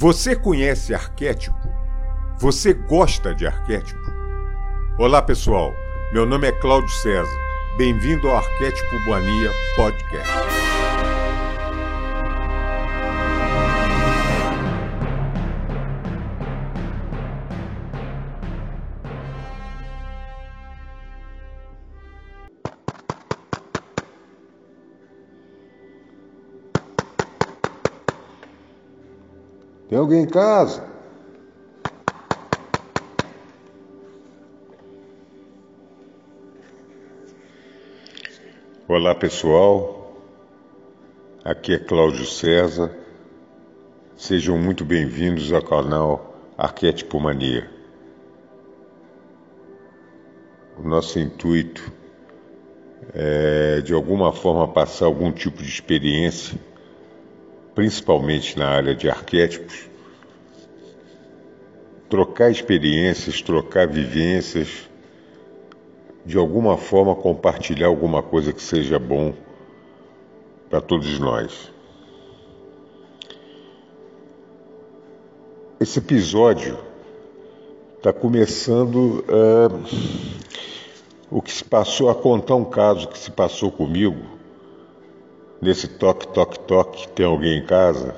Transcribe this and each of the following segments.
Você conhece arquétipo? Você gosta de arquétipo? Olá, pessoal. Meu nome é Cláudio César. Bem-vindo ao Arquétipo Boania Podcast. Tem alguém em casa? Olá pessoal, aqui é Cláudio César. Sejam muito bem-vindos ao canal Arquétipo Mania. O nosso intuito é de alguma forma passar algum tipo de experiência principalmente na área de arquétipos, trocar experiências, trocar vivências, de alguma forma compartilhar alguma coisa que seja bom para todos nós. Esse episódio está começando uh, o que se passou a contar um caso que se passou comigo nesse toque, toque, toque, tem alguém em casa,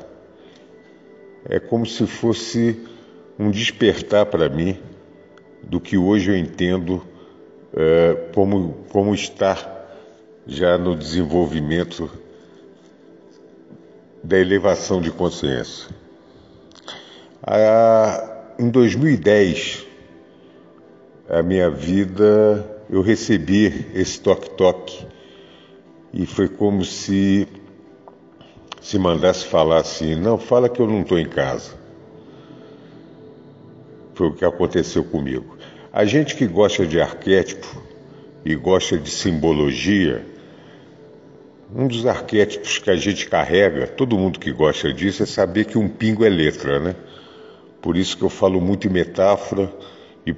é como se fosse um despertar para mim do que hoje eu entendo é, como, como estar já no desenvolvimento da elevação de consciência. Ah, em 2010, a minha vida, eu recebi esse toque-toque e foi como se se mandasse falar assim: não, fala que eu não estou em casa. Foi o que aconteceu comigo. A gente que gosta de arquétipo e gosta de simbologia, um dos arquétipos que a gente carrega, todo mundo que gosta disso, é saber que um pingo é letra, né? Por isso que eu falo muito em metáfora e,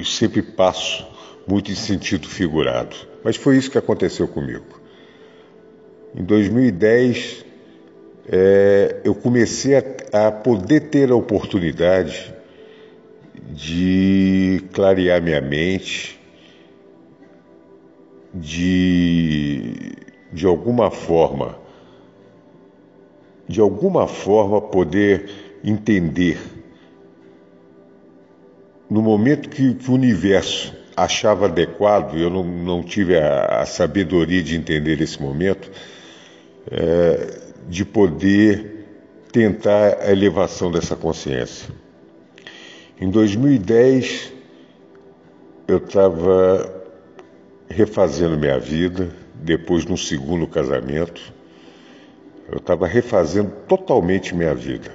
e sempre passo muito em sentido figurado. Mas foi isso que aconteceu comigo. Em 2010, é, eu comecei a, a poder ter a oportunidade de clarear minha mente, de, de alguma forma, de alguma forma poder entender no momento que, que o universo achava adequado, eu não, não tive a, a, sabedoria de entender esse momento, é, de poder tentar a elevação dessa consciência. Em 2010, eu estava refazendo minha vida, depois de um segundo casamento, eu estava refazendo totalmente minha vida.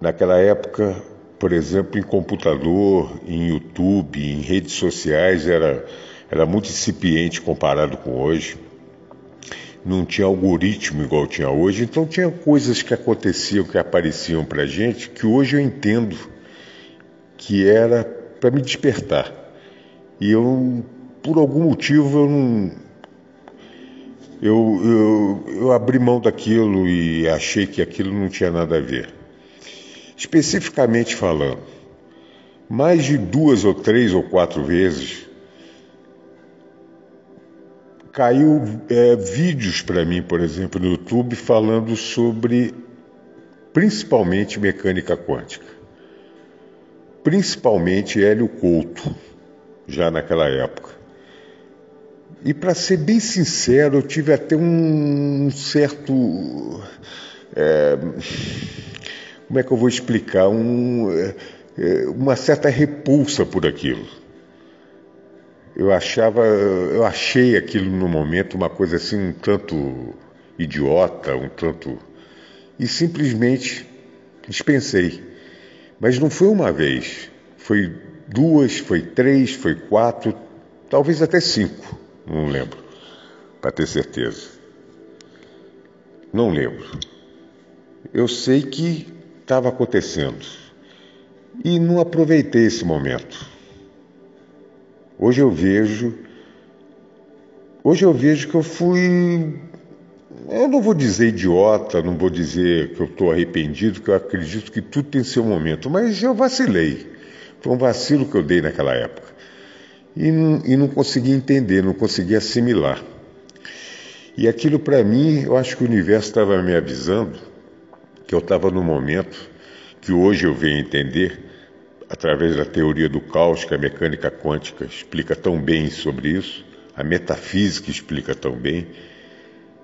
Naquela época, por exemplo, em computador, em YouTube, em redes sociais, era, era muito incipiente comparado com hoje. Não tinha algoritmo igual tinha hoje, então tinha coisas que aconteciam, que apareciam para gente, que hoje eu entendo que era para me despertar. E eu, por algum motivo, eu não. Eu, eu, eu abri mão daquilo e achei que aquilo não tinha nada a ver. Especificamente falando, mais de duas ou três ou quatro vezes caiu é, vídeos para mim, por exemplo, no YouTube falando sobre principalmente mecânica quântica, principalmente Hélio Couto, já naquela época. E para ser bem sincero, eu tive até um certo. É, como é que eu vou explicar, um, é, é, uma certa repulsa por aquilo. Eu achava, eu achei aquilo no momento uma coisa assim um tanto idiota, um tanto e simplesmente dispensei. Mas não foi uma vez, foi duas, foi três, foi quatro, talvez até cinco, não lembro, para ter certeza. Não lembro. Eu sei que estava acontecendo e não aproveitei esse momento. Hoje eu vejo, hoje eu vejo que eu fui eu não vou dizer idiota, não vou dizer que eu estou arrependido, que eu acredito que tudo tem seu momento, mas eu vacilei. Foi um vacilo que eu dei naquela época. E não, e não consegui entender, não consegui assimilar. E aquilo para mim, eu acho que o universo estava me avisando que eu estava no momento que hoje eu venho entender, através da teoria do caos que a mecânica quântica explica tão bem sobre isso, a metafísica explica tão bem,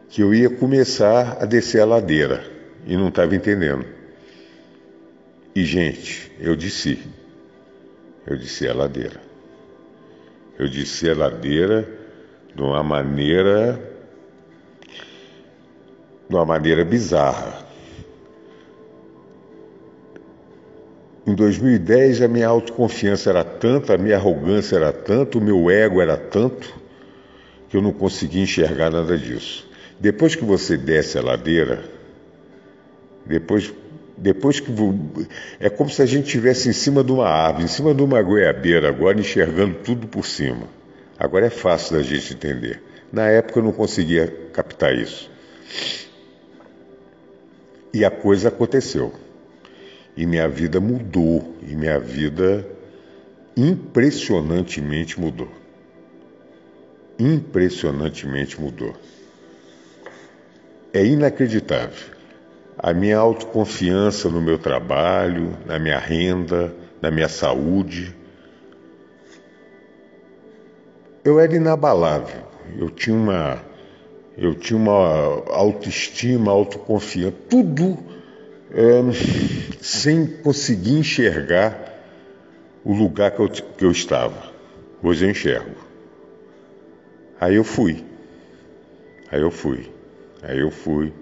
que eu ia começar a descer a ladeira e não estava entendendo. E, gente, eu desci. Eu desci a ladeira. Eu desci a ladeira de uma maneira. de uma maneira bizarra. Em 2010 a minha autoconfiança era tanta, a minha arrogância era tanto, o meu ego era tanto, que eu não conseguia enxergar nada disso. Depois que você desce a ladeira, depois, depois que. É como se a gente estivesse em cima de uma árvore, em cima de uma goiabeira, agora enxergando tudo por cima. Agora é fácil da gente entender. Na época eu não conseguia captar isso. E a coisa aconteceu. E minha vida mudou. E minha vida impressionantemente mudou. Impressionantemente mudou é inacreditável. A minha autoconfiança no meu trabalho, na minha renda, na minha saúde. Eu era inabalável. Eu tinha uma, eu tinha uma autoestima, autoconfiança, tudo sem conseguir enxergar o lugar que eu, que eu estava. Hoje eu enxergo. Aí eu fui. Aí eu fui. Aí eu fui,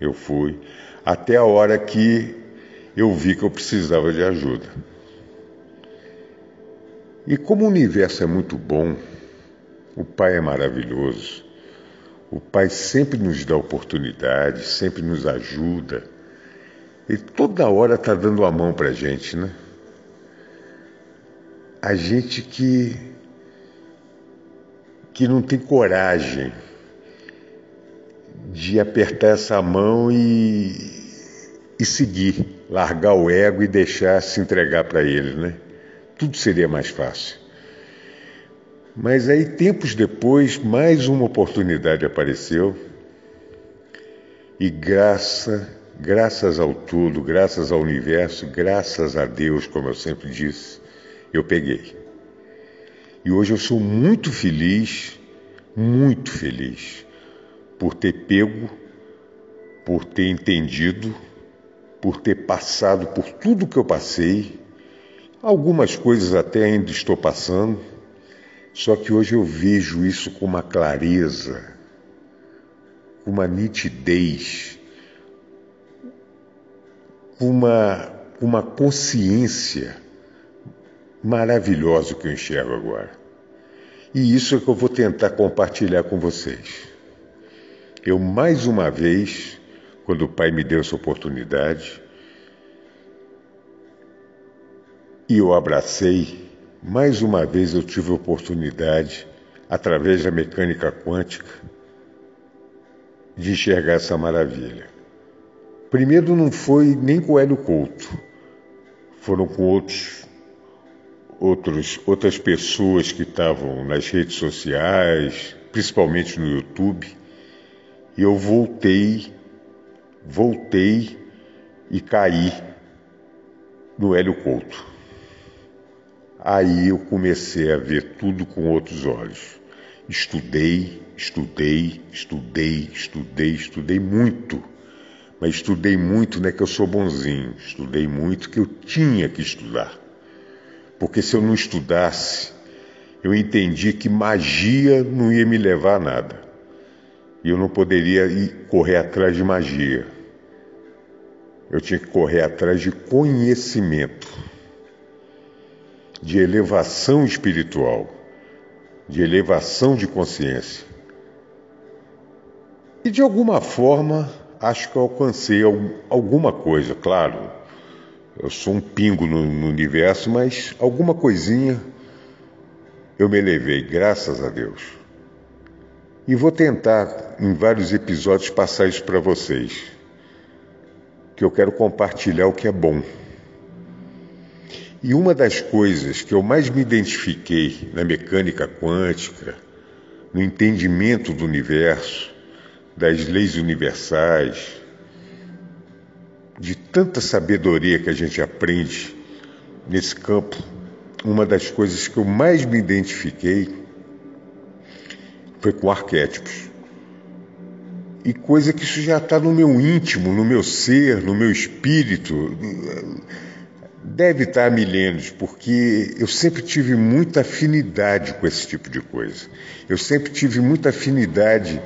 eu fui, até a hora que eu vi que eu precisava de ajuda. E como o universo é muito bom, o Pai é maravilhoso, o Pai sempre nos dá oportunidade, sempre nos ajuda, e toda hora está dando a mão para a gente, né? A gente que, que não tem coragem de apertar essa mão e, e seguir, largar o ego e deixar se entregar para ele, né? Tudo seria mais fácil. Mas aí, tempos depois, mais uma oportunidade apareceu e graça, graças ao tudo, graças ao universo, graças a Deus, como eu sempre disse, eu peguei. E hoje eu sou muito feliz, muito feliz por ter pego, por ter entendido, por ter passado por tudo que eu passei. Algumas coisas até ainda estou passando, só que hoje eu vejo isso com uma clareza, com uma nitidez, uma, uma consciência maravilhosa que eu enxergo agora. E isso é que eu vou tentar compartilhar com vocês. Eu, mais uma vez, quando o Pai me deu essa oportunidade, e eu abracei, mais uma vez eu tive a oportunidade, através da mecânica quântica, de enxergar essa maravilha. Primeiro não foi nem com o Hélio Couto, foram com outros, outros, outras pessoas que estavam nas redes sociais, principalmente no YouTube, e eu voltei, voltei e caí no Hélio Couto. Aí eu comecei a ver tudo com outros olhos. Estudei, estudei, estudei, estudei, estudei muito. Mas estudei muito, não é que eu sou bonzinho, estudei muito que eu tinha que estudar. Porque se eu não estudasse, eu entendi que magia não ia me levar a nada e eu não poderia ir correr atrás de magia. Eu tinha que correr atrás de conhecimento, de elevação espiritual, de elevação de consciência. E de alguma forma, acho que eu alcancei alguma coisa, claro. Eu sou um pingo no, no universo, mas alguma coisinha eu me elevei, graças a Deus. E vou tentar, em vários episódios, passar isso para vocês. Que eu quero compartilhar o que é bom. E uma das coisas que eu mais me identifiquei na mecânica quântica, no entendimento do universo, das leis universais, de tanta sabedoria que a gente aprende nesse campo, uma das coisas que eu mais me identifiquei foi com arquétipos. E coisa que isso já está no meu íntimo, no meu ser, no meu espírito. Deve estar há milênios, porque eu sempre tive muita afinidade com esse tipo de coisa. Eu sempre tive muita afinidade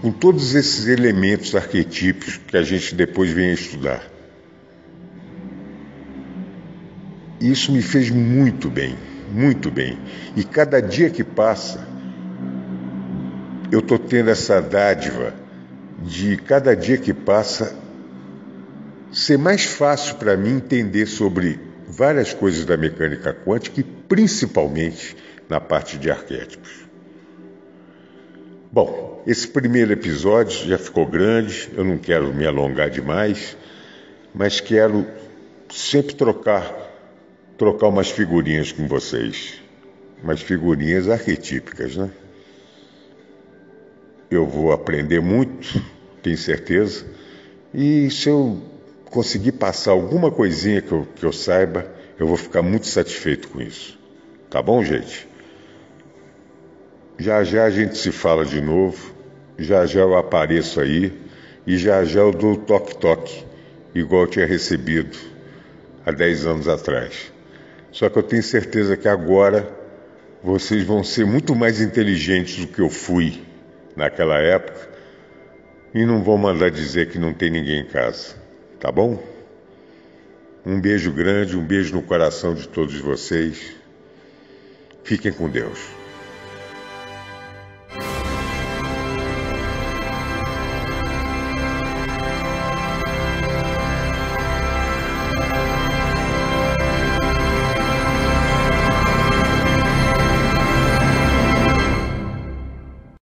com todos esses elementos arquetípicos que a gente depois vem a estudar. Isso me fez muito bem, muito bem. E cada dia que passa, eu estou tendo essa dádiva de cada dia que passa ser mais fácil para mim entender sobre várias coisas da mecânica quântica e principalmente na parte de arquétipos. Bom, esse primeiro episódio já ficou grande, eu não quero me alongar demais, mas quero sempre trocar trocar umas figurinhas com vocês, umas figurinhas arquetípicas, né? Eu vou aprender muito, tenho certeza, e se eu conseguir passar alguma coisinha que eu, que eu saiba, eu vou ficar muito satisfeito com isso. Tá bom, gente? Já já a gente se fala de novo, já já eu apareço aí e já já eu dou toque-toque, igual eu tinha recebido há 10 anos atrás. Só que eu tenho certeza que agora vocês vão ser muito mais inteligentes do que eu fui naquela época e não vão mandar dizer que não tem ninguém em casa. Tá bom? Um beijo grande, um beijo no coração de todos vocês. Fiquem com Deus.